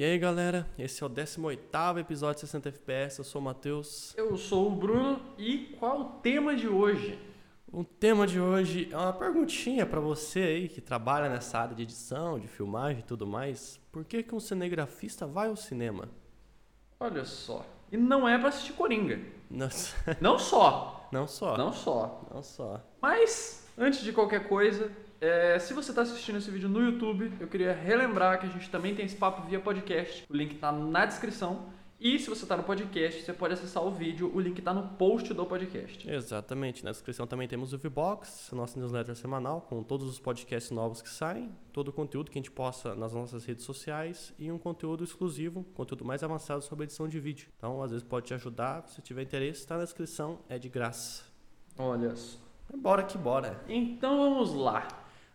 E aí galera, esse é o 18º episódio de 60 FPS, eu sou o Matheus. Eu sou o Bruno e qual o tema de hoje? O tema de hoje é uma perguntinha para você aí que trabalha nessa área de edição, de filmagem e tudo mais. Por que, que um cinegrafista vai ao cinema? Olha só, e não é pra assistir Coringa. Nossa, Não só, não só. não só. Não só. Mas, antes de qualquer coisa, é, se você está assistindo esse vídeo no YouTube, eu queria relembrar que a gente também tem esse papo via podcast. O link está na descrição. E se você está no podcast, você pode acessar o vídeo. O link está no post do podcast. Exatamente. Na descrição também temos o VBox, nossa newsletter semanal, com todos os podcasts novos que saem, todo o conteúdo que a gente posta nas nossas redes sociais e um conteúdo exclusivo, conteúdo mais avançado sobre edição de vídeo. Então, às vezes pode te ajudar, se tiver interesse, está na descrição, é de graça. Olha só. Bora que bora. Então vamos lá.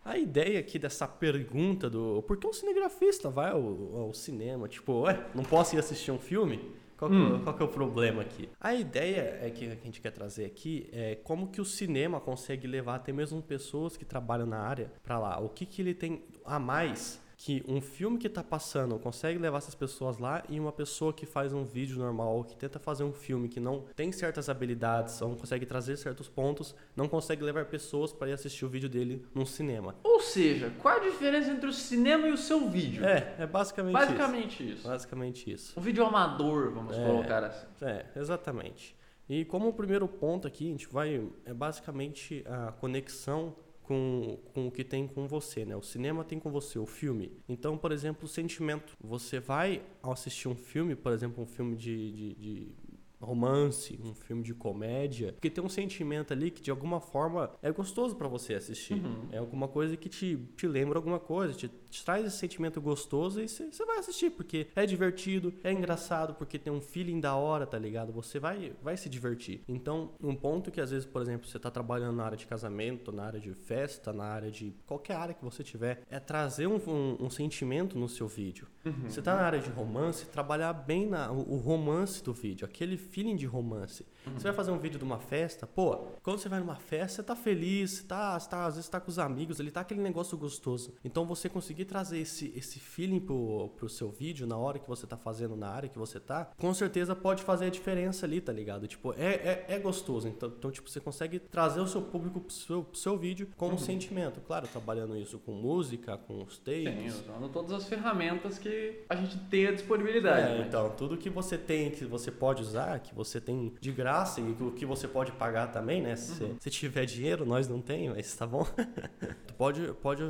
A ideia aqui dessa pergunta do por que um cinegrafista vai ao, ao cinema? Tipo, ué, não posso ir assistir um filme? Qual que, Hum. qual que é o problema aqui? A ideia é que a gente quer trazer aqui é como que o cinema consegue levar até mesmo pessoas que trabalham na área pra lá. O que, que ele tem a mais que um filme que tá passando consegue levar essas pessoas lá e uma pessoa que faz um vídeo normal que tenta fazer um filme que não tem certas habilidades ou não consegue trazer certos pontos, não consegue levar pessoas para ir assistir o vídeo dele num cinema. Ou seja, qual a diferença entre o cinema e o seu vídeo? É, é basicamente, Basicamente isso. isso. Basicamente isso. Um vídeo amador, vamos É. colocar assim. É, exatamente. E como o primeiro ponto aqui, a gente vai. É basicamente a conexão com, com o que tem com você, né? O cinema tem com você, o filme. Então, por exemplo, o sentimento. Você vai assistir um filme, por exemplo, um filme de, de, de romance, um filme de comédia, porque tem um sentimento ali que de alguma forma é gostoso pra você assistir. É alguma coisa que te, te lembra alguma coisa, te, te traz esse sentimento gostoso e você vai assistir, porque é divertido, é engraçado, porque tem um feeling da hora, tá ligado? Você vai, vai se divertir. Então, um ponto que às vezes, por exemplo, você tá trabalhando na área de casamento, na área de festa, na área de qualquer área que você tiver, é trazer um, um, um sentimento no seu vídeo. Você tá na área de romance, trabalhar bem na, o, o romance do vídeo, aquele feeling de romance. Você vai fazer um vídeo de uma festa, pô, quando você vai numa festa, você tá feliz, você tá, você tá, às vezes tá com os amigos, ele tá aquele negócio gostoso. Então você conseguir trazer esse, esse feeling pro, pro seu vídeo na hora que você tá fazendo, na área que você tá, com certeza pode fazer a diferença ali, tá ligado? Tipo, é, é, é gostoso. Então, então, tipo, você consegue trazer o seu público pro seu, pro seu vídeo com um sentimento. Claro, trabalhando isso com música, com os Sim, takes. usando todas as ferramentas que a gente tem à disponibilidade. É, né? então, tudo que você tem, que você pode usar, que você tem de graça e o que você pode pagar também, né? Se Uhum. se tiver dinheiro, nós não tem, mas tá bom. tu pode, pode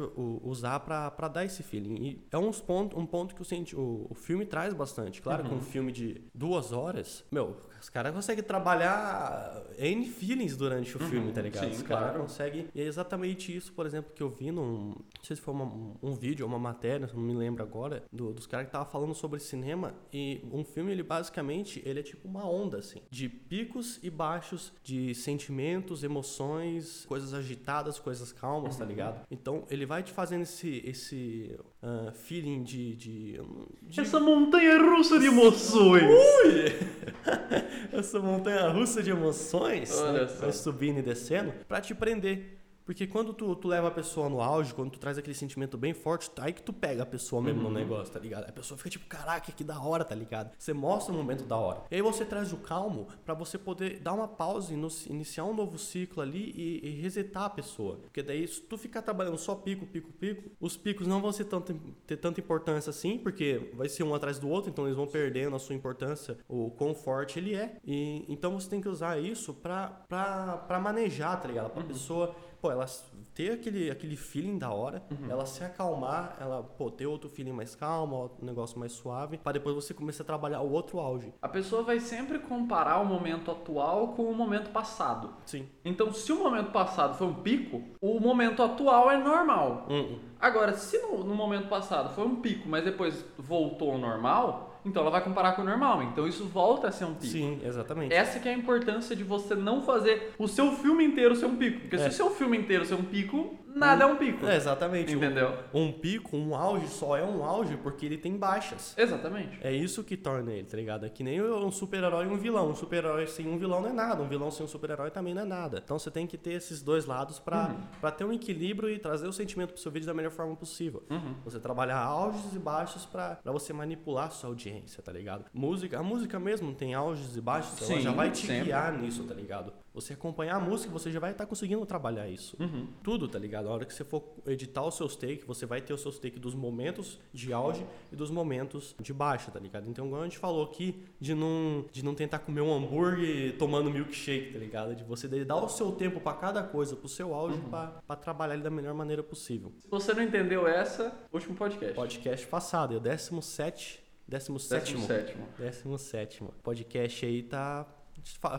usar pra, pra dar esse feeling. E é uns ponto, um ponto que o, senti- o, o filme traz bastante. Claro que um filme de duas horas, meu, os caras conseguem trabalhar N feelings durante o filme, tá ligado? Uhum. sim, os caras claro. conseguem. E é exatamente isso, por exemplo, que eu vi num. Não sei se foi uma- um vídeo ou uma matéria, não me lembro agora, do- dos caras que estavam falando sobre cinema. E um filme, ele basicamente, ele é tipo uma onda, assim, de picos e baixos, de sentimentos, emoções, coisas agitadas, coisas calmas, tá ligado? Então, ele vai te fazendo esse, esse ah, feeling de, de, de Essa montanha russa de emoções. essa montanha russa de emoções, Olha né, só. subindo e descendo, pra te prender. Porque quando tu, tu leva a pessoa no auge, quando tu traz aquele sentimento bem forte, aí que tu pega a pessoa mesmo Uhum. no negócio, tá ligado? A pessoa fica tipo, caraca, que da hora, tá ligado? Você mostra o momento da hora. E aí você traz o calmo pra você poder dar uma pausa e iniciar um novo ciclo ali e, e resetar a pessoa. Porque daí, se tu ficar trabalhando só pico, pico, pico, os picos não vão ser tanto, ter tanta importância assim, porque vai ser um atrás do outro, então eles vão perdendo a sua importância, o quão forte ele é. E então você tem que usar isso pra, pra, pra manejar, tá ligado? Pra pessoa, pô, ela ter aquele, aquele feeling da hora, ela se acalmar, ela, pô, ter outro feeling mais calmo, um negócio mais suave, pra depois você começar a trabalhar o outro auge. A pessoa vai sempre comparar o momento atual com o momento passado. Sim. Então, se o momento passado foi um pico, o momento atual é normal. Hum, Agora, se no, no momento passado foi um pico, mas depois voltou ao normal, então ela vai comparar com o normal. Então isso volta a ser um pico. Sim, exatamente. Essa que é a importância de você não fazer o seu filme inteiro ser um pico. Porque se É. o seu filme inteiro ser um pico, nada é um pico. É, exatamente. Entendeu? Um, um pico, um auge só é um auge porque ele tem baixas. Exatamente. É isso que torna ele, tá ligado? É que nem um super-herói e um vilão. Um super-herói sem um vilão não é nada. Um vilão sem um super-herói também não é nada. Então você tem que ter esses dois lados pra, Uhum. pra ter um equilíbrio e trazer o sentimento pro seu vídeo da melhor forma possível. Uhum. Você trabalhar auges e baixos pra, pra você manipular a sua audiência, tá ligado? Música, a música mesmo tem auges e baixos, ela Sim, já vai te sempre. guiar nisso, tá ligado? Você acompanhar a música, você já vai estar conseguindo trabalhar isso. Uhum. Tudo, tá ligado? A hora que você for editar os seus takes, você vai ter os seus takes dos momentos de auge e dos momentos de baixa, tá ligado? Então, igual a gente falou aqui, de não, de não tentar comer um hambúrguer tomando milkshake, tá ligado? De você dar o seu tempo pra cada coisa, pro seu auge, pra, pra trabalhar ele da melhor maneira possível. Se você não entendeu essa, último podcast. Podcast passado, é o 17. 17. 17. 17. Podcast aí tá.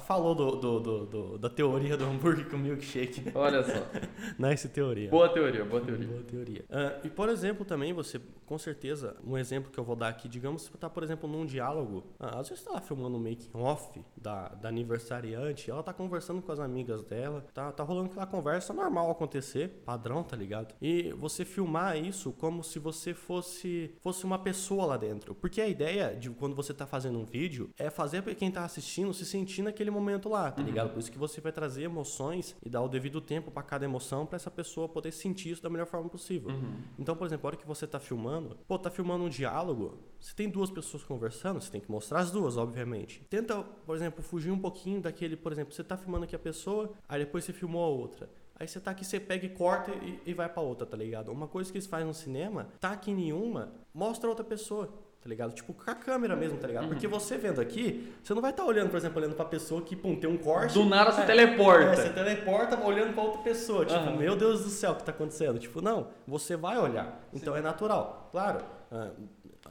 Falou do, do, do- do- da teoria do hambúrguer com milkshake. Olha só. Nice teoria. Boa teoria, boa teoria. Boa teoria. Ah, e, por exemplo, também você, com certeza, um exemplo que eu vou dar aqui, digamos, você tá, por exemplo, num diálogo, ah, às vezes você tá lá filmando um making off da, da aniversariante, ela tá conversando com as amigas dela, tá, tá rolando aquela conversa normal acontecer, padrão, tá ligado? E você filmar isso como se você fosse, fosse uma pessoa lá dentro. Porque a ideia de quando você tá fazendo um vídeo é fazer pra quem tá assistindo se sentir naquele momento lá, tá ligado? Por isso que você vai trazer emoções e dar o devido tempo pra cada emoção pra essa pessoa poder sentir isso da melhor forma possível. Então, por exemplo, a hora que você tá filmando, pô, tá filmando um diálogo, você tem duas pessoas conversando, você tem que mostrar as duas, obviamente. Tenta, por exemplo, fugir um pouquinho daquele, por exemplo, você tá filmando aqui a pessoa, aí depois você filmou a outra. Aí você tá aqui, você pega e corta e, e vai pra outra, tá ligado? Uma coisa que eles fazem no cinema, tá aqui em uma, mostra outra pessoa. Tá ligado? Tipo, com a câmera mesmo, tá ligado? Porque você vendo aqui, você não vai estar olhando, por exemplo, olhando pra pessoa que, pum, tem um corte. Do nada você É, teleporta. é, você teleporta olhando pra outra pessoa. Tipo, Aham. meu Deus do céu, o que tá acontecendo? Tipo, não, você vai olhar. Então é natural. Claro, ah,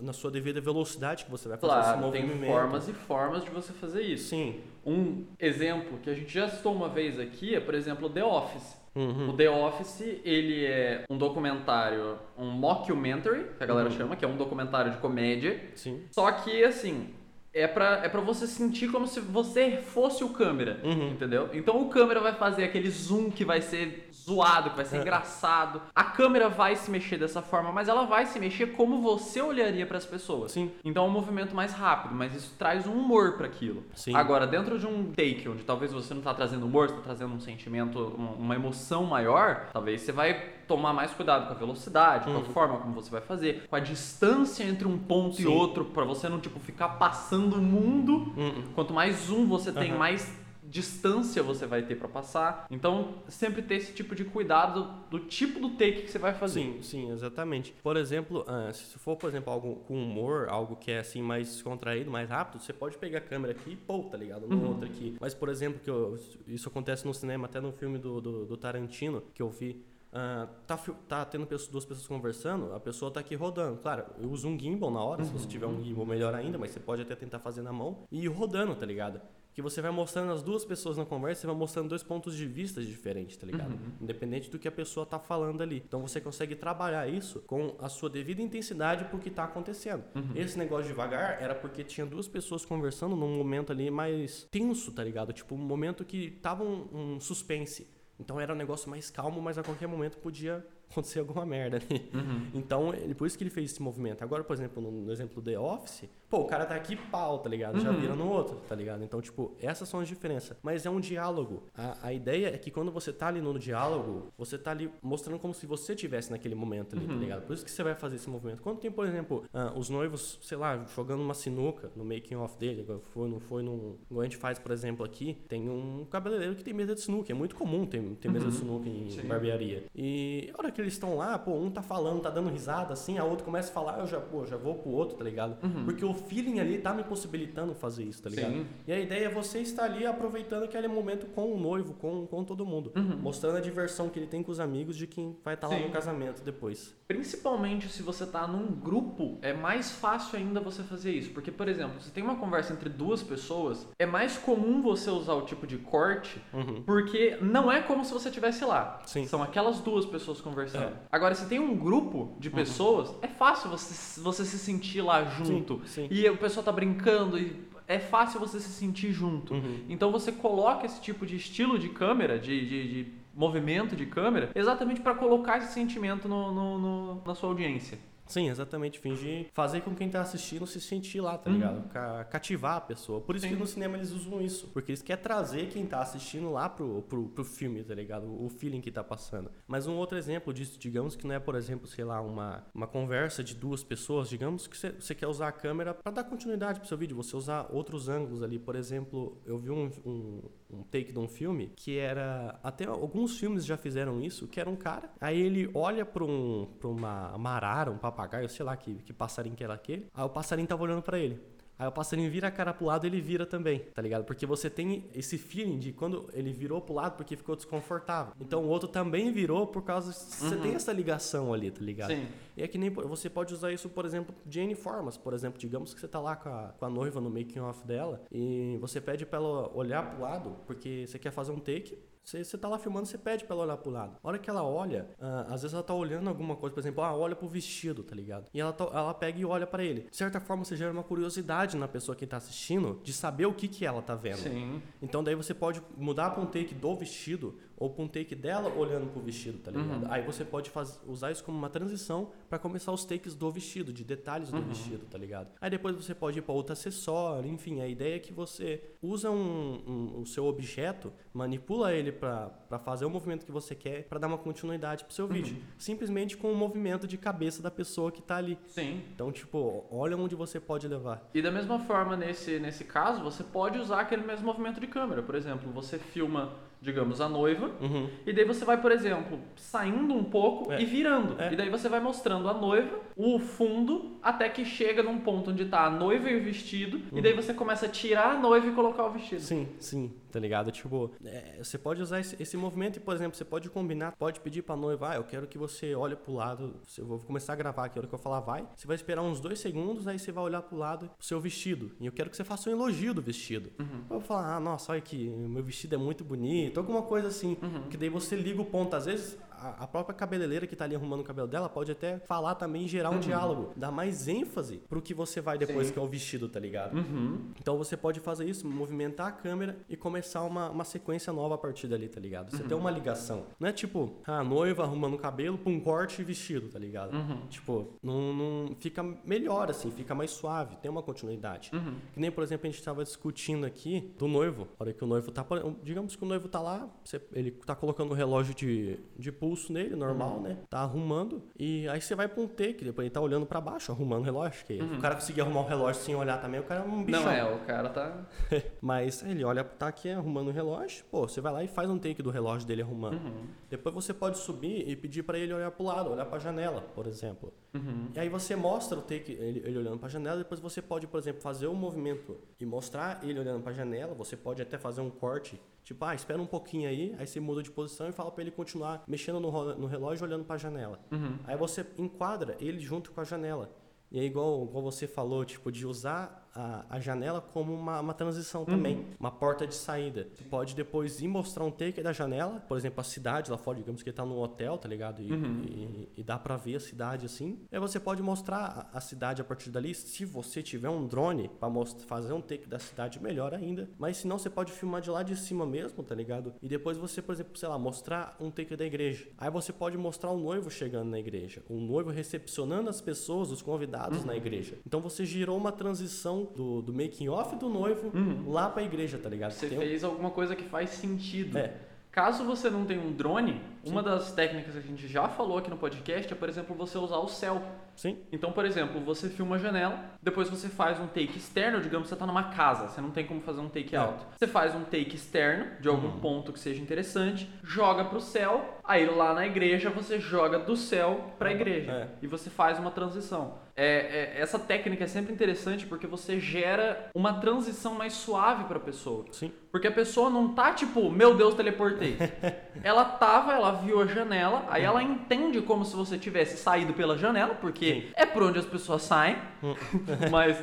na sua devida velocidade que você vai fazer esse Claro, tem movimento. formas e formas de você fazer isso. Sim. Um exemplo que a gente já citou uma vez aqui é, por exemplo, The Office. Uhum. O The Office, ele é um documentário, um mockumentary, que a galera Uhum. chama, que é um documentário de comédia. Sim. Só que, assim, é pra, é pra você sentir como se você fosse o câmera, Uhum. entendeu? Então o câmera vai fazer aquele zoom que vai ser zoado, que vai ser É. engraçado. A câmera vai se mexer dessa forma, mas ela vai se mexer como você olharia pras pessoas. Sim. Então é um movimento mais rápido, mas isso traz um humor para aquilo. Sim. Agora, dentro de um take onde talvez você não tá trazendo humor, você tá trazendo um sentimento, uma emoção maior, talvez você vai tomar mais cuidado com a velocidade, com a Uhum. forma como você vai fazer, com a distância entre um ponto e Sim. outro, para você não tipo ficar passando o mundo. Uhum. Quanto mais zoom você tem, Aham. mais distância você vai ter para passar. Então, sempre ter esse tipo de cuidado do tipo do take que você vai fazer. Sim, sim, exatamente. Por exemplo, ah, se for, por exemplo, algo com humor, algo que é assim mais contraído, mais rápido, você pode pegar a câmera aqui e pô, tá ligado? No Uhum. outro aqui. Mas, por exemplo, que eu- isso acontece no cinema, até no filme do, do, do Tarantino, que eu vi. Ah, tá, tá tendo pessoas- duas pessoas conversando, a pessoa tá aqui rodando. Claro, eu uso um gimbal na hora, se você tiver um gimbal melhor ainda, mas você pode até tentar fazer na mão e ir rodando, tá ligado? Que você vai mostrando as duas pessoas na conversa, você vai mostrando dois pontos de vista diferentes, tá ligado? Independente do que a pessoa tá falando ali. Então você consegue trabalhar isso com a sua devida intensidade pro que tá acontecendo. Esse negócio devagar era porque tinha duas pessoas conversando num momento ali mais tenso, tá ligado? Tipo, um momento que tava um, um suspense. Então era um negócio mais calmo, mas a qualquer momento podia acontecer alguma merda ali. Então, ele, por isso que ele fez esse movimento. Agora, por exemplo, no, no exemplo do The Office, pô, o cara tá aqui pau, tá ligado? Já Uhum. vira no outro, tá ligado? Então, tipo, essas são as diferenças. Mas é um diálogo. A, a ideia é que quando você tá ali no diálogo, você tá ali mostrando como se você tivesse naquele momento ali, tá ligado? Por isso que você vai fazer esse movimento. Quando tem, por exemplo, ah, os noivos, sei lá, jogando uma sinuca no making off dele, igual foi, não foi num. Igual a gente faz, por exemplo, aqui, tem um cabeleireiro que tem mesa de sinuca. É muito comum ter, ter mesa de sinuca em Sim. barbearia. E a hora que eles estão lá, pô, um tá falando, tá dando risada, assim, a outro começa a falar, eu já, pô, já vou pro outro, tá ligado? Porque o feeling ali tá me possibilitando fazer isso, tá ligado? Sim. E a ideia é você estar ali aproveitando aquele momento com o noivo, com, com todo mundo. Mostrando a diversão que ele tem com os amigos de quem vai estar lá Sim. no casamento depois. Principalmente se você tá num grupo, é mais fácil ainda você fazer isso. Porque, por exemplo, se tem uma conversa entre duas pessoas, é mais comum você usar o tipo de corte, Uhum. porque não é como se você estivesse lá. Sim. São aquelas duas pessoas conversando. É. Agora, se tem um grupo de pessoas, é fácil você, você se sentir lá junto. sim. E o pessoal tá brincando e é fácil você se sentir junto. Uhum. Então você coloca esse tipo de estilo de câmera, de, de, de movimento de câmera, exatamente para colocar esse sentimento no, no, no, na sua audiência. Sim, exatamente. Fingir, fazer com quem tá assistindo se sentir lá, tá Uhum. ligado? Ca- Cativar a pessoa. Por isso Sim. que no cinema eles usam isso. Porque eles querem trazer quem tá assistindo lá pro, pro, pro filme, tá ligado? O feeling que tá passando. Mas um outro exemplo disso, digamos que não é, por exemplo, sei lá, uma, uma conversa de duas pessoas. Digamos que você- quer usar a câmera pra dar continuidade pro seu vídeo. Você usar outros ângulos ali. Por exemplo, eu vi um, um, um take de um filme que era. Até alguns filmes já fizeram isso, que era um cara. Aí ele olha pra, um, pra uma, uma arara, um papagaio, sei lá que, que passarinho que era aquele. Aí o passarinho tava olhando pra ele. Aí o passarinho vira a cara pro lado ele vira também, tá ligado? Porque você tem esse feeling de quando ele virou pro lado porque ficou desconfortável. Então o outro também virou por causa. Você tem essa ligação ali, tá ligado? Sim. E é que nem você pode usar isso, por exemplo, de N formas. Por exemplo, digamos que você tá lá com a, com a noiva no making off dela e você pede pra ela olhar pro lado porque você quer fazer um take. Você, você tá lá filmando, você pede pra ela olhar pro lado. A hora que ela olha, ah, às vezes ela tá olhando alguma coisa, por exemplo, ah, olha pro vestido, tá ligado? E ela, tá- ela pega e olha pra ele. De certa forma, você gera uma curiosidade na pessoa que tá assistindo de saber o que que ela tá vendo. Sim. Então daí você pode mudar para um take do vestido ou para um take dela olhando pro vestido, tá ligado? Uhum. Aí você pode faz- usar isso como uma transição para começar os takes do vestido, de detalhes Uhum. do vestido, tá ligado? Aí depois você pode ir para outro acessório, enfim, a ideia é que você usa um, um- o seu objeto, manipula ele para fazer o movimento que você quer, para dar uma continuidade pro seu vídeo, simplesmente com o movimento de cabeça da pessoa que tá ali. Sim. Então, tipo, olha onde você pode levar. E da mesma forma, nesse, nesse caso, você pode usar aquele mesmo movimento de câmera. Por exemplo, você filma, digamos, a noiva, Uhum. e daí você vai, por exemplo, saindo um pouco É. e virando. É. E daí você vai mostrando a noiva, o fundo, até que chega num ponto onde tá a noiva e o vestido, e daí você começa a tirar a noiva e colocar o vestido. Sim, sim, tá ligado? Tipo, é, você pode usar esse, esse movimento e, por exemplo, você pode combinar, pode pedir pra noiva, ah, eu quero que você olhe pro lado, eu vou começar a gravar aqui, a hora que eu falar vai, você vai esperar uns dois segundos, aí você vai olhar pro lado pro seu vestido, e eu quero que você faça um elogio do vestido. Uhum. Eu vou falar, ah, nossa, olha que meu vestido é muito bonito, alguma coisa assim, Uhum. que daí você liga o ponto, às vezes... A própria cabeleireira que tá ali arrumando o cabelo dela pode até falar também e gerar um diálogo. Dar mais ênfase pro que você vai depois, Sim. que é o vestido, tá ligado? Uhum. Então você pode fazer isso, movimentar a câmera e começar uma, uma sequência nova a partir dali, tá ligado? Você tem uma ligação. Não é tipo, a noiva arrumando o cabelo pra um corte e vestido, tá ligado? Uhum. Tipo, não, não fica melhor assim, fica mais suave, tem uma continuidade. Uhum. Que nem, por exemplo, a gente tava discutindo aqui do noivo. A hora que o noivo tá. Digamos que o noivo tá lá, você- ele tá colocando o relógio de, de pulso nele, normal, Uhum. né? Tá arrumando. E aí você vai pra um take, depois ele tá olhando pra baixo, arrumando o relógio. Que Uhum. o cara conseguir arrumar o relógio sem olhar também, o cara é um bichão. Não é, o cara tá. Mas ele olha, tá aqui arrumando o relógio, pô, você vai lá e faz um take do relógio dele arrumando. Uhum. Depois você pode subir e pedir pra ele olhar pro lado, olhar pra janela, por exemplo. Uhum. E aí você mostra o take, ele, ele olhando pra janela, depois você pode, por exemplo, fazer o movimento e mostrar ele olhando pra janela, você pode até fazer um corte, tipo, ah, espera um pouquinho aí, aí você muda de posição e fala pra ele continuar mexendo no, no relógio olhando pra janela. Uhum. Aí você enquadra ele junto com a janela. E é igual, igual você falou, tipo, de usar a, a janela como uma, uma transição também, uma porta de saída. Você pode depois ir mostrar um take da janela, por exemplo, a cidade lá fora, digamos que ele tá num hotel, tá ligado? E, e, e dá pra ver a cidade assim. Aí você pode mostrar a, a cidade a partir dali. Se você tiver um drone pra mostrar, fazer um take da cidade, melhor ainda. Mas se não, você pode filmar de lá de cima mesmo, tá ligado? E depois você, por exemplo, sei lá, mostrar um take da igreja. Aí você pode mostrar o noivo chegando na igreja, o noivo recepcionando as pessoas, os convidados na igreja. Então você girou uma transição do, do making off do noivo lá pra igreja, tá ligado? Você Tem um- fez alguma coisa que faz sentido. É. Caso você não tenha um drone, uma das técnicas que a gente já falou aqui no podcast é, por exemplo, você usar o céu. Sim. Então, por exemplo, você filma a janela, depois você faz um take externo, digamos que você está numa casa, você não tem como fazer um take É. alto. Você faz um take externo de algum Uhum. ponto que seja interessante, joga pro céu, aí lá na igreja você joga do céu pra igreja É. e você faz uma transição. É, é- essa técnica é sempre interessante porque você gera uma transição mais suave pra pessoa. Sim. Porque a pessoa não tá tipo, meu Deus, teleportei. ela tava, ela viu a janela, aí ela entende como se você tivesse saído pela janela, porque Sim. é por onde as pessoas saem. Mas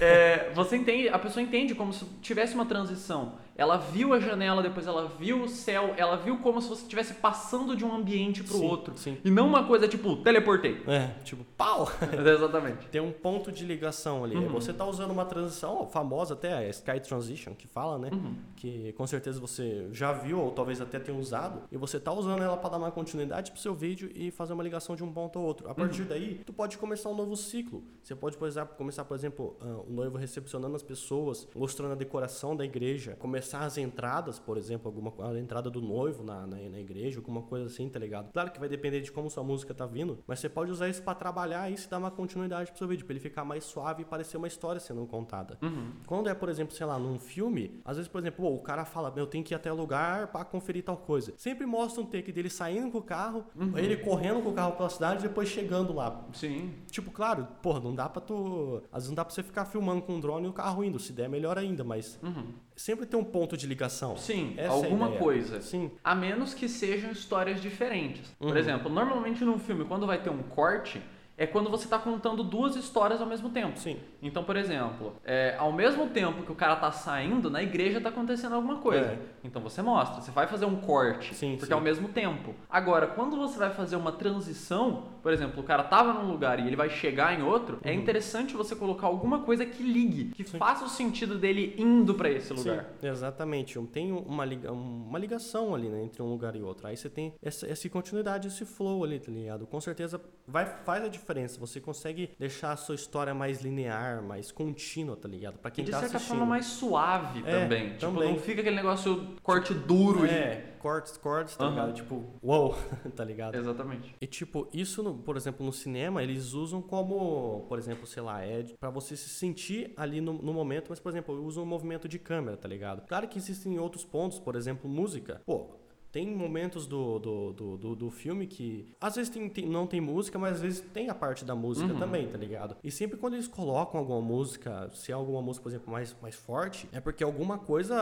é, você entende, a pessoa entende como se tivesse uma transição. Ela viu a janela, depois ela viu o céu, ela viu como se você estivesse passando de um ambiente pro Sim, outro. sim. E não uma coisa tipo, teleportei. É, tipo, pau! Exatamente. Tem um ponto de ligação ali. Uhum. Você tá usando uma transição famosa até, a Sky Transition, que fala, né? Uhum. Que com certeza você já viu ou talvez até tenha usado. E você tá usando ela para dar uma continuidade pro seu vídeo e fazer uma ligação de um ponto ao outro. A partir daí, tu pode começar um novo ciclo. Você pode, por exemplo, começar, por exemplo, ah, o noivo recepcionando as pessoas, mostrando a decoração da igreja, começar as entradas, por exemplo, alguma a entrada do noivo na, na, na igreja, alguma coisa assim, tá ligado? Claro que vai depender de como sua música tá vindo, mas você pode usar isso para trabalhar isso e dar uma continuidade pro seu vídeo, pra ele ficar mais suave e parecer uma história sendo contada. Uhum. Quando é, por exemplo, sei lá, num filme, às vezes, por exemplo, o cara fala, eu tenho que ir até lugar para conferir tal coisa. Sempre mostra um take dele saindo com o carro, ele correndo com o carro pela cidade e depois chegando lá. Sim. Tipo, claro, porra, não dá pra tu. Às vezes não dá pra você ficar filmando com um drone e o carro indo. Se der, melhor ainda, mas Uhum. sempre tem um ponto de ligação. Sim, Essa é alguma ideia. coisa. Sim. A menos que sejam histórias diferentes. Por Uhum. exemplo, normalmente num filme, quando vai ter um corte, é quando você está contando duas histórias ao mesmo tempo. Sim. Então, por exemplo, é, ao mesmo tempo que o cara tá saindo, na igreja tá acontecendo alguma coisa. É. Então você mostra, você vai fazer um corte, Sim, porque sim. é ao mesmo tempo. Agora, quando você vai fazer uma transição, por exemplo, o cara tava num lugar e ele vai chegar em outro, é interessante você colocar alguma coisa que ligue, que Uhum. Sim. faça o sentido dele indo para esse lugar. Sim, exatamente. Tem uma, liga, uma ligação ali, né, entre um lugar e outro. Aí você tem essa, essa continuidade, esse flow ali, tá ligado? Com certeza vai, faz a diferença. Você consegue deixar a sua história mais linear, mais contínua, tá ligado? Pra E quem de tá certa assistindo. forma mais suave É, também. Tipo, também. não fica aquele negócio corte duro e. É, cortes, cortes, tá Aham. ligado? Tipo, uou, tá ligado? Exatamente. E tipo, isso, no- por exemplo, no cinema, eles usam como, por exemplo, sei lá, é pra você se sentir ali no, no momento, mas, por exemplo, usam um movimento de câmera, tá ligado? Claro que existem outros pontos, por exemplo, música. Pô, tem momentos do, do, do, do, do filme que às vezes tem, tem- não tem música, mas às vezes tem a parte da música Uhum. também, tá ligado? E sempre quando eles colocam alguma música, se é alguma música, por exemplo, mais, mais forte, é porque alguma coisa,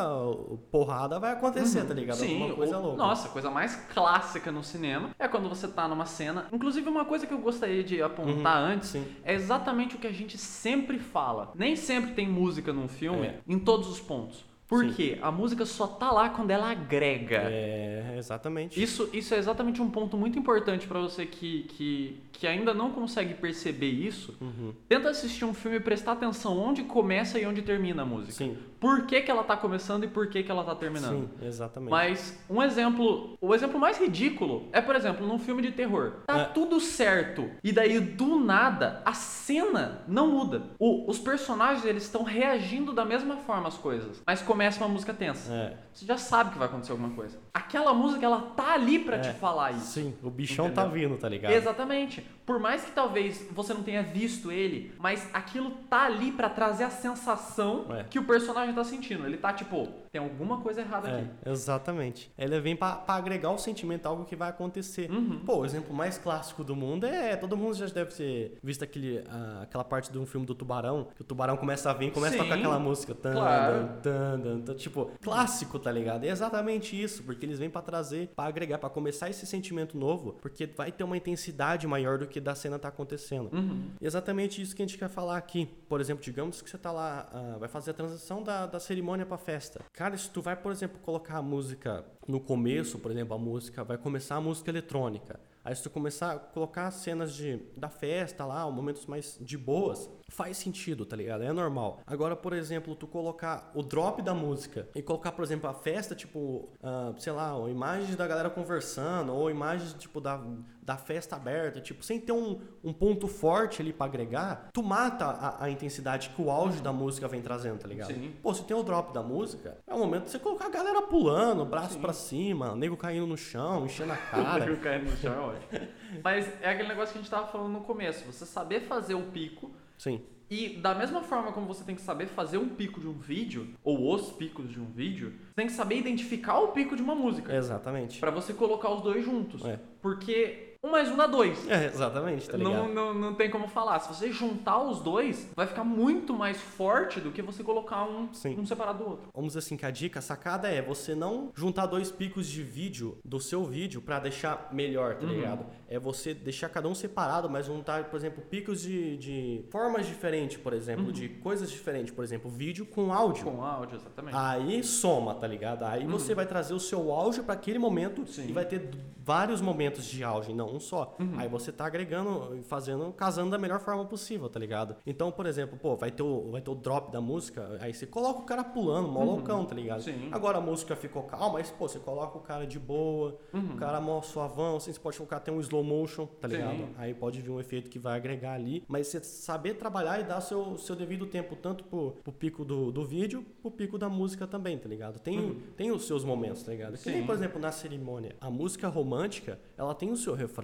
porrada vai acontecer, tá ligado? Uhum. Sim, alguma coisa ou- louca. nossa, a coisa mais clássica no cinema é quando você tá numa cena. Inclusive, uma coisa que eu gostaria de apontar antes Sim. é exatamente o que a gente sempre fala. Nem sempre tem música num filme É. em todos os pontos. Por Sim. quê? A música só tá lá quando ela agrega. É, exatamente. Isso, isso é exatamente um ponto muito importante pra você que, que, que ainda não consegue perceber isso. Uhum. Tenta assistir um filme e prestar atenção onde começa e onde termina a música. Sim. Por que, que ela tá começando e por que, que ela tá terminando. Sim, exatamente. Mas um exemplo, o exemplo mais ridículo é, por exemplo, num filme de terror. Tá É. tudo certo e daí do nada a cena não muda. O- os personagens eles estão reagindo da mesma forma às coisas, mas começa uma música tensa. É. Você já sabe que vai acontecer alguma coisa. Aquela música ela tá ali pra É. te falar isso. Sim, o bichão Entendeu? tá vindo, tá ligado? Exatamente. Por mais que talvez você não tenha visto ele, mas aquilo tá ali pra trazer a sensação É. que o personagem tá sentindo. Ele tá tipo, tem alguma coisa errada aqui. É, exatamente. Ele vem pra, pra agregar o sentimento, algo que vai acontecer. Uhum. Pô, o exemplo mais clássico do mundo é. Todo mundo já deve ter visto aquele, aquela parte de um filme do tubarão, que o tubarão começa a vir e começa a tocar Sim, aquela música. Tan, claro. tan, tan, tan, tipo, clássico, tá ligado? É exatamente isso, porque eles vêm pra trazer, pra agregar, pra começar esse sentimento novo, porque vai ter uma intensidade maior do que da cena tá acontecendo. Uhum. E exatamente isso que a gente quer falar aqui. Por exemplo, digamos que você tá lá, ah, vai fazer a transição da, da cerimônia pra festa. Cara, se tu vai, por exemplo, colocar a música no começo, por exemplo, a música, vai começar a música eletrônica. Aí se tu começar a colocar cenas de, da festa lá, momentos mais de boas, faz sentido, tá ligado? É normal. Agora, por exemplo, tu colocar o drop da música e colocar, por exemplo, a festa, tipo, ah, sei lá, ou imagens da galera conversando, ou imagens, tipo, da, da festa aberta, tipo, sem ter um, um ponto forte ali pra agregar, tu mata a, a intensidade que o auge da música vem trazendo, tá ligado? Sim. Pô, se tem o drop da música, é o momento de você colocar a galera pulando, braço pra cima, nego caindo no chão, enchendo a cara. O cara no chão é ótimo. Mas é aquele negócio que a gente tava falando no começo. Você saber fazer o pico Sim, e da mesma forma como você tem que saber fazer um pico de um vídeo, ou os picos de um vídeo, você tem que saber identificar o pico de uma música. exatamente. Pra você colocar os dois juntos. É. Porque um mais um dá dois. É, exatamente, tá ligado? Não, não, não tem como falar. Se você juntar os dois, vai ficar muito mais forte do que você colocar um, Sim. um separado do outro. Vamos dizer assim que a dica, a sacada é você não juntar dois picos de vídeo do seu vídeo pra deixar melhor, tá Uhum. ligado? é você deixar cada um separado, mas não tá, por exemplo, picos de, de formas diferentes, por exemplo, de coisas diferentes, por exemplo, vídeo com áudio. Com áudio, exatamente. Aí soma, tá ligado? Aí você vai trazer o seu áudio para aquele momento Sim. e vai ter vários momentos de áudio, não um só. Aí você tá agregando e fazendo, casando da melhor forma possível, tá ligado? Então, por exemplo, pô, vai ter o, vai ter o drop da música, aí você coloca o cara pulando, mó loucão, tá ligado? Sim. Agora a música ficou calma, mas pô, você coloca o cara de boa, o cara mó suavão, assim, você pode colocar até um slow motion, tá Sim. ligado? Aí pode vir um efeito que vai agregar ali, mas você saber trabalhar e dar seu, seu devido tempo, tanto pro, pro pico do, do vídeo, pro pico da música também, tá ligado? Tem, tem os seus momentos, tá ligado? Que nem, Sim. por exemplo, na cerimônia, a música romântica, ela tem o seu refrão,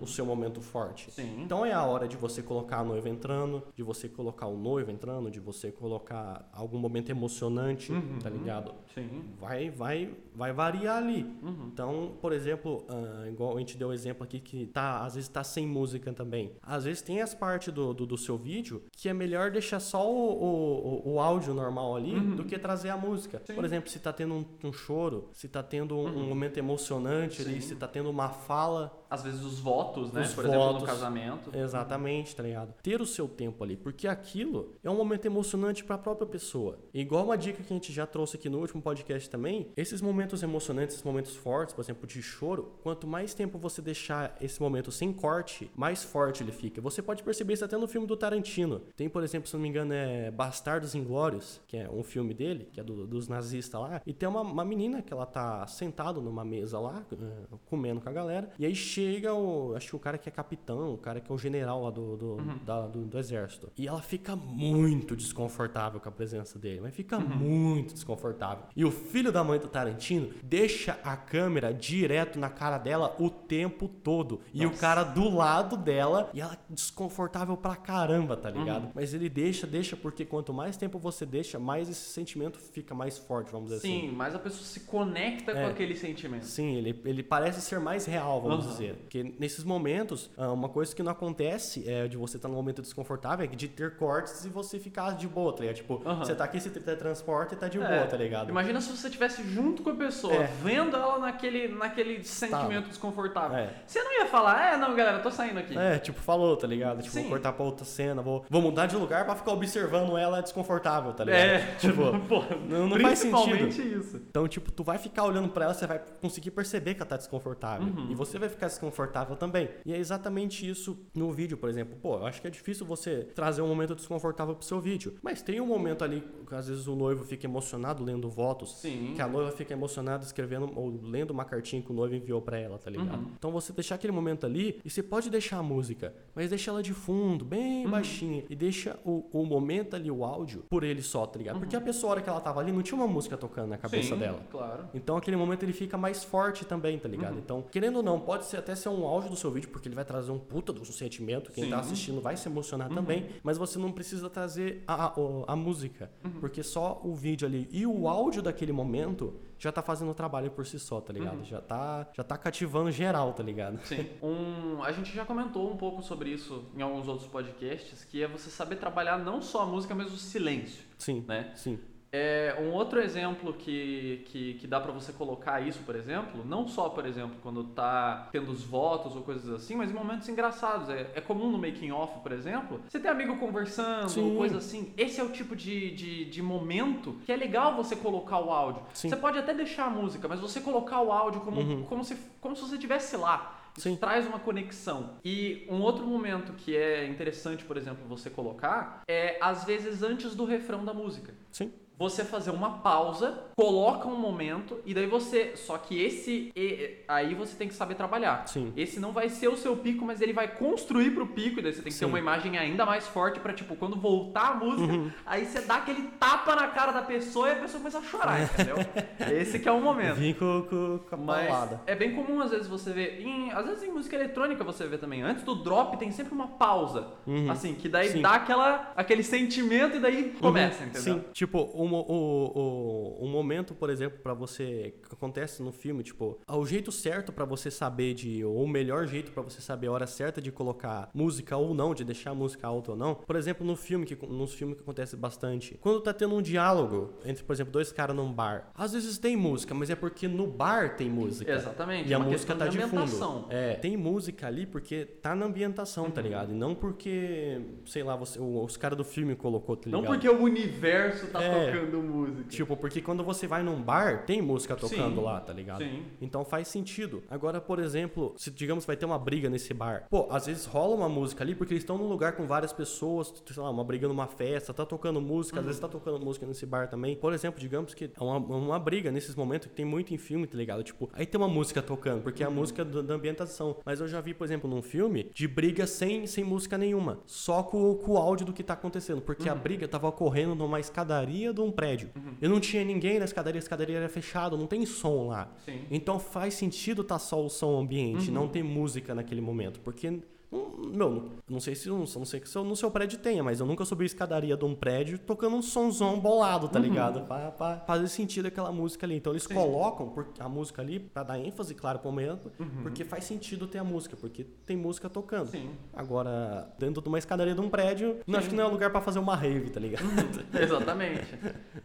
o seu momento forte. Sim. Então é a hora de você colocar a noiva entrando, de você colocar o noivo entrando, de você colocar algum momento emocionante, tá ligado? Sim. vai vai vai variar ali. Então, por exemplo, ah, igual a gente deu o exemplo aqui que tá às vezes tá sem música também. Às vezes tem as partes do, do, do seu vídeo que é melhor deixar só o, o, o- o áudio normal ali do que trazer a música. Sim. Por exemplo, se tá tendo um, um choro, se tá tendo um, um momento emocionante ali, Sim. se tá tendo uma fala, Às vezes os votos, né? Os Por exemplo, no votos. casamento. Exatamente, tá ligado? Ter o seu tempo ali, porque aquilo é um momento emocionante para a própria pessoa. Igual uma dica que a gente já trouxe aqui no último podcast também, esses momentos emocionantes, esses momentos fortes, por exemplo, de choro, quanto mais tempo você deixar esse momento sem corte, mais forte ele fica. Você pode perceber isso até no filme do Tarantino. Tem, por exemplo, se não me engano, é Bastardos Inglórios, que é um filme dele, que é do- dos nazistas lá, e tem uma, uma menina que ela tá sentada numa mesa lá, eh, comendo com a galera, e aí chega o, acho que o cara que é capitão, o cara que é o general lá do, do, da- do, do exército. E ela fica muito desconfortável com a presença dele, mas fica muito desconfortável. E o filho da mãe do Tarantino deixa a câmera direto na cara dela o tempo todo. E o Nossa. cara do lado dela, e ela desconfortável pra caramba, tá ligado? Uhum. Mas ele deixa, deixa, porque quanto mais tempo você deixa, mais esse sentimento fica mais forte, vamos dizer assim. Sim, mas a pessoa se conecta com É. aquele sentimento. Sim, ele, ele parece ser mais real, vamos Aham. dizer. Porque nesses momentos, ah, uma coisa que não acontece é de você estar num momento desconfortável é de ter cortes e você ficar de boa, tá ligado? Tipo, Aham. você tá aqui, você teletransporta e tá de É, boa, tá ligado? Imagina se você estivesse junto com a pessoa, É. vendo ela naquele, naquele sentimento desconfortável. É. Você não ia falar, é, não, galera, eu tô saindo aqui. É, tipo, falou, tá ligado? Tipo, Sim. vou cortar pra outra cena, vou, vou mudar de lugar pra ficar observando ela desconfortável, tá ligado? É, tipo, pô, não, não faz sentido. principalmente isso. Então, tipo, tu vai ficar olhando pra ela, você vai conseguir perceber que ela tá desconfortável. Uhum. E você vai ficar desconfortável também. E é exatamente isso no vídeo, por exemplo. Pô, eu acho que é difícil você trazer um momento desconfortável pro seu vídeo. Mas tem um momento ali que às vezes o noivo fica emocionado lendo votos. Sim. Que a noiva fica emocionada escrevendo ou lendo uma cartinha que o noivo enviou pra ela, tá ligado? Uhum. Então você deixar aquele momento ali e você pode deixar a música, mas deixa ela de fundo, bem Uhum. baixinha. E deixa o, o momento ali, o áudio, por ele só, tá ligado? Porque a pessoa, a hora que ela tava ali, não tinha uma música tocando na cabeça Uhum. Sim, dela. Claro. Então aquele momento ele fica mais forte também, tá ligado? Uhum. Então, querendo ou não, pode ser até ser um áudio do seu vídeo, porque ele vai trazer um puta do sentimento. Quem tá Sim. assistindo vai se emocionar Uhum. também, mas você não precisa trazer a, a, a música, Uhum. porque só o vídeo ali e o áudio daquele momento já tá fazendo o trabalho por si só, tá ligado? Uhum. Já tá já tá cativando geral, tá ligado? Sim. Um, a gente já comentou um pouco sobre isso em alguns outros podcasts, que é você saber trabalhar não só a música, mas o silêncio, Sim. né? Sim. É, um outro exemplo que, que, que dá pra você colocar isso, por exemplo, não só, por exemplo, quando tá tendo os votos ou coisas assim, mas em momentos engraçados. É, é comum no making off, por exemplo, você ter amigo conversando Sim. ou coisa assim. Esse é o tipo de, de, de momento que é legal você colocar o áudio. Sim. Você pode até deixar a música, mas você colocar o áudio como, Uhum. como, se, como se você estivesse lá. Isso Sim. traz uma conexão. E um outro momento que é interessante, por exemplo, você colocar é às vezes antes do refrão da música Sim. Você fazer uma pausa, coloca um momento e daí você. Só que esse. e- aí você tem que saber trabalhar. Sim. Esse não vai ser o seu pico, mas ele vai construir pro pico, e daí você tem que ter Sim. uma imagem ainda mais forte pra, tipo, quando voltar a música, Uhum. aí você dá aquele tapa na cara da pessoa e a pessoa começa a chorar, entendeu? Esse que é o momento. Vim com, com, com a Mas paulada. é bem comum às vezes você ver, em- às vezes em música eletrônica você vê também, antes do drop tem sempre uma pausa, Uhum. assim, que daí Sim. dá aquela, aquele sentimento e daí começa, Uhum. entendeu? Sim, tipo, um, o, o momento, por exemplo, para você que acontece no filme, tipo, o jeito certo para você saber de ou o melhor jeito para você saber a hora certa de colocar música ou não, de deixar a música alta ou não. Por exemplo, no filme que nos filmes que acontece bastante, quando tá tendo um diálogo entre, por exemplo, dois caras num bar. Às vezes tem música, mas é porque no bar tem música. Exatamente. E é a uma música tá de de fundo. É, tem música ali porque tá na ambientação, tá ligado? E não porque, sei lá, você, os caras do filme colocou, tá Não ligado? porque o universo tá É. tocando música. Tipo, porque quando você vai num bar, tem música tocando Sim. lá, tá ligado? Sim. Então faz sentido. Agora, por exemplo, se digamos vai ter uma briga nesse bar. Pô, às vezes rola uma música ali porque eles estão num lugar com várias pessoas, sei lá, uma briga numa festa, tá tocando música, às vezes tá tocando música nesse bar também. Por exemplo, digamos que é uma, uma briga nesses momentos que tem muito em filme, tá ligado? Tipo, aí tem uma música tocando, porque é a música do- da ambientação. Mas eu já vi, por exemplo, num filme de briga sem, sem música nenhuma, só com, com o áudio do que tá acontecendo, porque a briga tava ocorrendo numa escadaria de um prédio. E não tinha ninguém na escadaria, a escadaria era fechada, não tem som lá. Sim. Então faz sentido tá só o som ambiente, Uhum. não ter música naquele momento, porque meu, não sei se não sei que se no seu prédio tenha, mas eu nunca subi a escadaria de um prédio tocando um sonzão bolado, tá ligado? Pra, pra fazer sentido aquela música ali. Então eles Uhum. Sim. colocam a música ali pra dar ênfase, claro, pro momento, Uhum. porque faz sentido ter a música, porque tem música tocando. Sim. Agora, dentro de uma escadaria de um prédio, não acho que não é lugar pra fazer uma rave, tá ligado? Exatamente.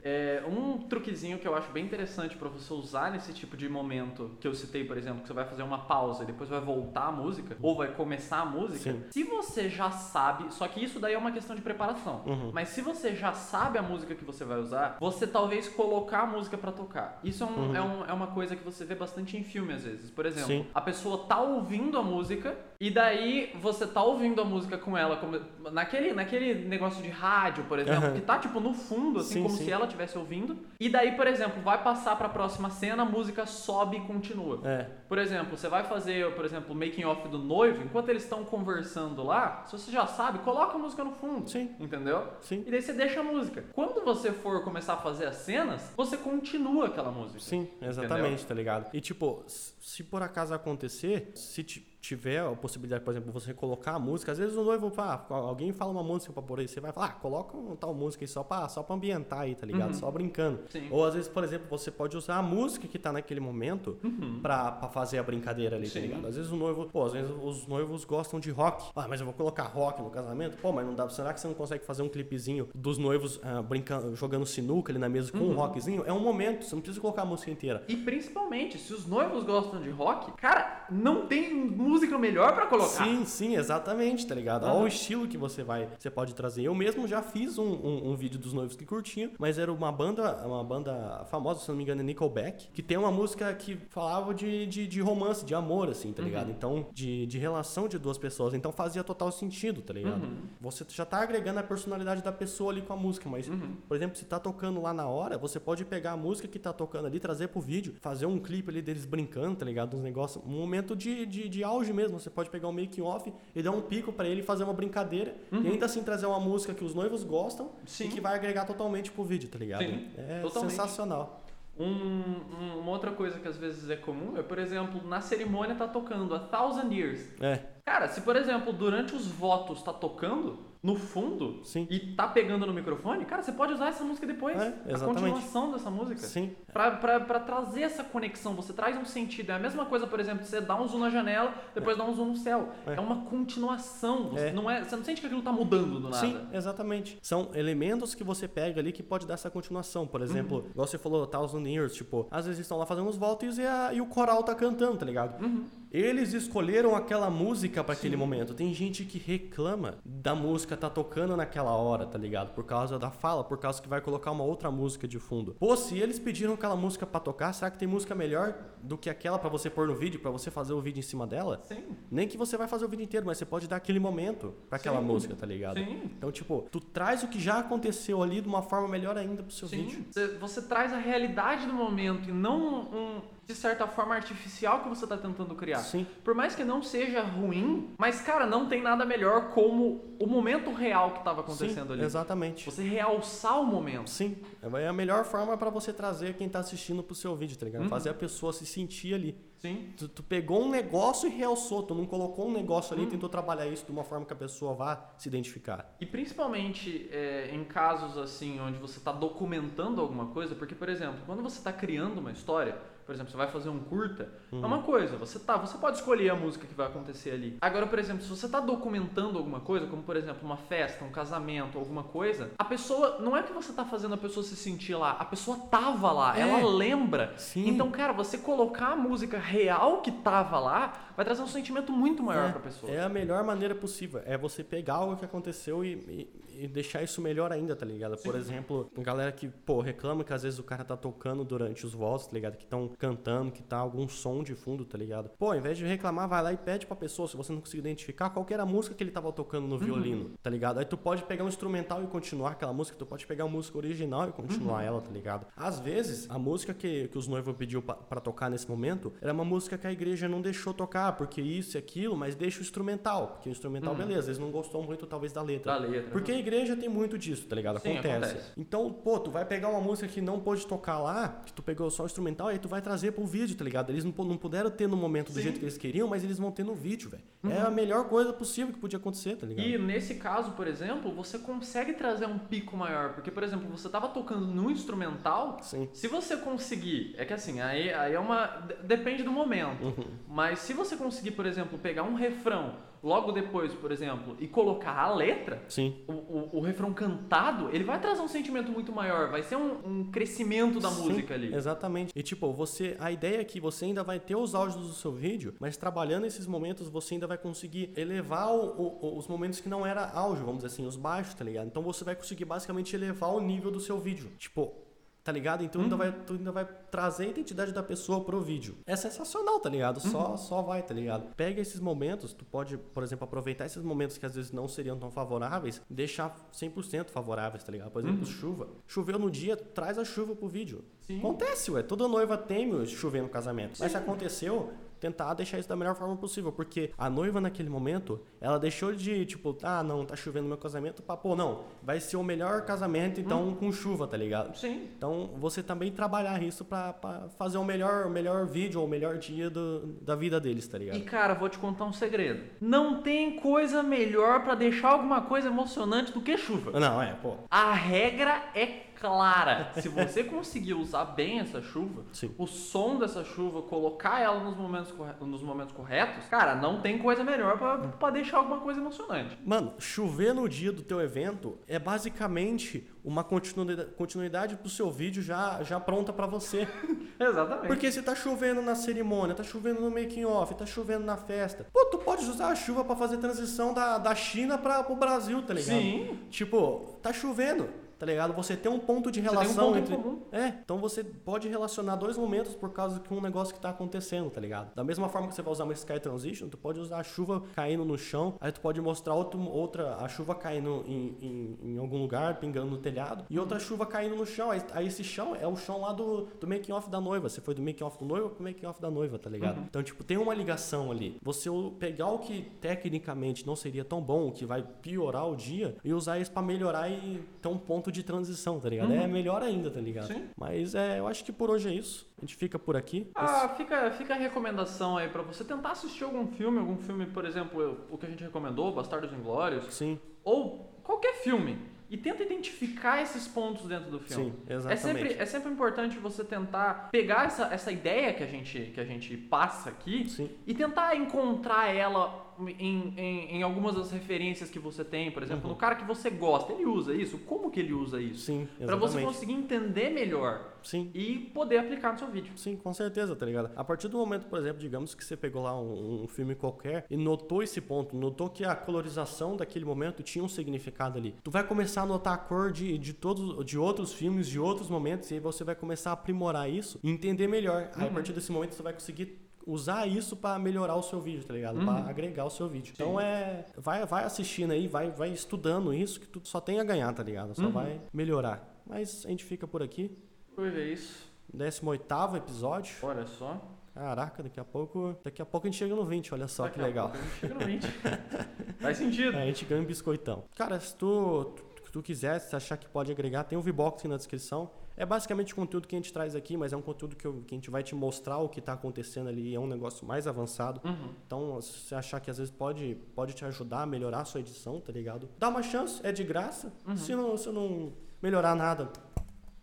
É, um truquezinho que eu acho bem interessante pra você usar nesse tipo de momento que eu citei, por exemplo, que você vai fazer uma pausa e depois vai voltar a música, ou vai começar a música. Sim. Se você já sabe, só que isso daí é uma questão de preparação. Uhum. Mas se você já sabe a música que você vai usar, você talvez colocar a música pra tocar. Isso é, um- é, um- é uma coisa que você vê bastante em filme às vezes. Por exemplo, Sim. a pessoa tá ouvindo a música e daí você tá ouvindo a música com ela como, naquele, naquele negócio de rádio, por exemplo, Aham. que tá tipo no fundo, assim, Sim, como sim. se ela estivesse ouvindo. E daí, por exemplo, vai passar pra próxima cena, a música sobe e continua. É. Por exemplo, você vai fazer, por exemplo, o making off do noivo, enquanto eles estão conversando lá, se você já sabe, coloca a música no fundo. Sim. Entendeu? Sim. E daí você deixa a música. Quando você for começar a fazer as cenas, você continua aquela música. Sim, exatamente, tá ligado? E tipo, se por acaso acontecer, se tiver a possibilidade, por exemplo, você colocar a música, às vezes o noivo, pá, alguém fala uma música pra por aí, você vai falar, ah, coloca uma tal música aí só pra, só pra ambientar aí, tá ligado? Uhum. Só brincando. Sim. Ou às vezes, por exemplo, você pode usar a música que tá naquele momento pra, pra fazer a brincadeira ali, Uhum. Sim. tá ligado? Às vezes o noivo, pô, às vezes os noivos gostam de rock. Ah, mas eu vou colocar rock no casamento? Pô, mas não dá. Será que você não consegue fazer um clipezinho dos noivos ah, brincando, jogando sinuca ali na mesa com Uhum. um rockzinho? É um momento, você não precisa colocar a música inteira. E principalmente, se os noivos gostam de rock, cara, não tem música melhor pra colocar. Sim, sim, exatamente, tá ligado? Olha o estilo que você vai, você pode trazer. Eu mesmo já fiz um, um, um vídeo dos noivos que curtiam, mas era uma banda, uma banda famosa, se não me engano, é Nickelback, que tem uma música que falava de, de, de romance, de amor, assim, tá ligado? Então, de, de relação de duas pessoas. Então fazia total sentido, tá ligado? Uhum. Você já tá agregando a personalidade da pessoa ali com a música, mas, Uhum. por exemplo, se tá tocando lá na hora, você pode pegar a música que tá tocando ali, trazer pro vídeo, fazer um clipe ali deles brincando, tá ligado? Uns negócios, um momento de, de, de auge mesmo. Você pode pegar um making off e dar um pico pra ele fazer uma brincadeira e ainda assim trazer uma música que os noivos gostam Uhum. Sim. e que vai agregar totalmente pro vídeo, tá ligado? Sim, é totalmente. sensacional. Um- um- uma outra coisa que às vezes é comum é, por exemplo, na cerimônia tá tocando A Thousand Years. É, Cara, se por exemplo, durante os votos tá tocando no fundo Sim. e tá pegando no microfone, cara, você pode usar essa música depois. É, a continuação dessa música. sim. Pra, pra, pra trazer essa conexão, você traz um sentido. É a mesma coisa, por exemplo, você dá um zoom na janela, depois dá um zoom no céu. É, É. uma continuação. Você, É. não é, você não sente que aquilo tá mudando do nada. Sim, exatamente. São elementos que você pega ali que pode dar essa continuação. Por exemplo, Uhum. igual você falou, Thousand Years, tipo, às vezes estão lá fazendo os votos e, a- e o coral tá cantando, tá ligado? Uhum. Eles escolheram aquela música pra aquele momento. Tem gente que reclama da música tá tocando naquela hora, tá ligado? Por causa da fala, por causa que vai colocar uma outra música de fundo. Pô, se eles pediram aquela música pra tocar, será que tem música melhor do que aquela pra você pôr no vídeo, pra você fazer o vídeo em cima dela? Sim. Nem que você vai fazer o vídeo inteiro, mas você pode dar aquele momento pra aquela Sim. música, tá ligado? Sim. Então, tipo, tu traz o que já aconteceu ali de uma forma melhor ainda pro seu vídeo. Sim. Você, você traz a realidade do momento e não um, de certa forma, artificial que você tá tentando criar. Sim. Por mais que não seja ruim, mas, cara, não tem nada melhor como o momento real que tava acontecendo Sim, ali. Exatamente. Você realçar o momento. Sim, é a melhor forma pra você trazer quem tá assistindo pro seu vídeo, tá ligado? Uhum. Fazer a pessoa se sentir ali. Sim. Tu, tu pegou um negócio e realçou, tu não colocou um negócio ali e tentou trabalhar isso de uma forma que a pessoa vá se identificar. E principalmente é, em casos assim onde você está documentando alguma coisa, porque por exemplo, quando você está criando uma história, por exemplo, você vai fazer um curta, é uma coisa, você tá, você pode escolher a música que vai acontecer ali. Agora, por exemplo, se você está documentando alguma coisa, como por exemplo uma festa, um casamento, alguma coisa, a pessoa não é que você está fazendo a pessoa se sentir lá, a pessoa tava lá, É. ela lembra. Sim. Então, cara, você colocar a música real que tava lá vai trazer um sentimento muito maior é, pra pessoa. é a melhor maneira possível. É você pegar algo que aconteceu e, e- e deixar isso melhor ainda, tá ligado? Por exemplo, galera que, pô, reclama que às vezes o cara tá tocando durante os votos, tá ligado? Que estão cantando, que tá algum som de fundo, tá ligado? Pô, ao invés de reclamar, vai lá e pede pra pessoa, se você não conseguir identificar, qual era a música que ele tava tocando no violino, tá ligado? Aí tu pode pegar um instrumental e continuar aquela música, tu pode pegar a música original e continuar ela, tá ligado? Às vezes, a música que, que os noivos pediu pra tocar nesse momento era uma música que a igreja não deixou tocar, porque isso e aquilo, mas deixa o instrumental. Porque o instrumental, beleza, eles não gostou muito, talvez, da letra. Da letra. Porque a igreja tem muito disso, tá ligado? Sim, Acontece. acontece. Então, pô, tu vai pegar uma música que não pôde tocar lá, que tu pegou só o instrumental, e aí tu vai trazer pro vídeo, tá ligado? Eles não, não puderam ter no momento do Sim. Uhum. jeito que eles queriam, mas eles vão ter no vídeo, velho. É a melhor coisa possível que podia acontecer, tá ligado? E nesse caso, por exemplo, você consegue trazer um pico maior, porque, por exemplo, você estava tocando no instrumental, Sim. se você conseguir, é que assim, aí, aí é uma. de- Depende do momento. Uhum. Mas se você conseguir, por exemplo, pegar um refrão logo depois, por exemplo, e colocar a letra, Sim. o, o, o refrão cantado, ele vai trazer um sentimento muito maior, vai ser um, um crescimento da Sim, música ali. Exatamente. E tipo, você, a ideia é que você ainda vai ter os áudios do seu vídeo, mas trabalhando esses momentos você ainda vai conseguir elevar o- o- os momentos que não era áudio, vamos dizer assim, os baixos, tá ligado? Então você vai conseguir basicamente elevar o nível do seu vídeo. Tipo, tá ligado? Então ainda vai, tu ainda vai trazer a identidade da pessoa pro vídeo. É sensacional, tá ligado? Só, só vai, tá ligado? Pega esses momentos, tu pode, por exemplo, aproveitar esses momentos que às vezes não seriam tão favoráveis, deixar 100% favoráveis, tá ligado? Por exemplo, chuva. Choveu no dia, traz a chuva pro vídeo. Sim. Acontece, ué. Toda noiva teme chover no casamento. Mas se aconteceu, tentar deixar isso da melhor forma possível. Porque a noiva, naquele momento, ela deixou de, tipo, ah, não, tá chovendo no meu casamento, pra, pô, não, vai ser o melhor casamento, então, com chuva, tá ligado? Sim. Então, você também trabalhar isso pra, pra fazer o melhor, o melhor vídeo ou o melhor dia do- da vida deles, tá ligado? E cara, vou te contar um segredo. Não tem coisa melhor pra deixar alguma coisa emocionante do que chuva. Não, é, pô. A regra é clara. Se você conseguir usar bem essa chuva, Sim. o som dessa chuva, colocar ela nos momentos, nos momentos corretos, cara, não tem coisa melhor pra, pra deixar alguma coisa emocionante. Mano, chover no dia do teu evento é basicamente uma continuidade, continuidade pro seu vídeo já, já pronta pra você. Exatamente. Porque se tá chovendo na cerimônia, tá chovendo no making off, tá chovendo na festa. Pô, tu pode usar a chuva pra fazer transição da, da China para pro Brasil, tá ligado? Sim. Tipo, tá chovendo, tá ligado? Você tem um ponto de tem um relação ponto entre. comum. É, então você pode relacionar dois momentos por causa de um negócio que tá acontecendo, tá ligado? Da mesma forma que você vai usar uma Sky Transition, tu pode usar a chuva caindo no chão, aí tu pode mostrar outro, outra, a chuva caindo em, em, em algum lugar, pingando no telhado, e outra chuva caindo no chão. Aí, aí esse chão é o chão lá do, do making off da noiva. Você foi do making off do noivo pro making off da noiva, tá ligado? Então, tipo, tem uma ligação ali. Você pegar o que tecnicamente não seria tão bom, o que vai piorar o dia, e usar isso pra melhorar e ter um ponto de transição, tá ligado? É melhor ainda, tá ligado? Sim. Mas é, eu acho que por hoje é isso. A gente fica por aqui. Ah, fica, fica a recomendação aí pra você tentar assistir algum filme, algum filme, por exemplo, o que a gente recomendou, Bastardos Inglórios, Sim, ou qualquer filme. E tenta identificar esses pontos dentro do filme. sim, É exatamente. sempre, é sempre importante você tentar pegar essa, essa ideia que a, gente, que a gente passa aqui Sim. e tentar encontrar ela em, em, em algumas das referências que você tem. Por exemplo, Uhum. no cara que você gosta, ele usa isso? Como que ele usa isso? Sim, Pra você conseguir entender melhor Sim. e poder aplicar no seu vídeo. Sim, com certeza, tá ligado? A partir do momento, por exemplo, digamos que você pegou lá um, um filme qualquer e notou esse ponto, notou que a colorização daquele momento tinha um significado ali. Tu vai começar a notar a cor de, de todos, de outros filmes, de outros momentos, e aí você vai começar a aprimorar isso e entender melhor. Aí a Uhum. partir desse momento você vai conseguir usar isso pra melhorar o seu vídeo, tá ligado? Uhum. Pra agregar o seu vídeo. Então é, vai, vai assistindo aí, vai, vai estudando isso que tu só tem a ganhar, tá ligado? Só Uhum. vai melhorar. Mas a gente fica por aqui. Hoje é isso. 18º episódio. Olha só. Caraca, daqui a pouco, daqui a pouco a gente chega no 20, olha só Daqui que a legal. pouco a gente Chega no 20. Faz sentido. Aí a gente ganha um biscoitão. Cara, se tu, tu, tu quiser, se achar que pode agregar, tem o V-Box na descrição. É basicamente o conteúdo que a gente traz aqui, mas é um conteúdo que, eu, que a gente vai te mostrar o que está acontecendo ali. É um negócio mais avançado. Uhum. Então, se você achar que às vezes pode, pode te ajudar a melhorar a sua edição, tá ligado? Dá uma chance, é de graça. Uhum. Se, não, se não melhorar nada,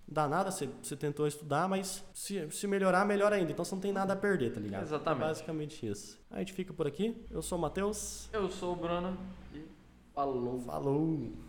dá nada, você, você tentou estudar, mas se, se melhorar, melhor ainda. Então você não tem nada a perder, tá ligado? Exatamente. Basicamente isso. A gente fica por aqui. Eu sou o Matheus. Eu sou o Bruno e falou. Falou!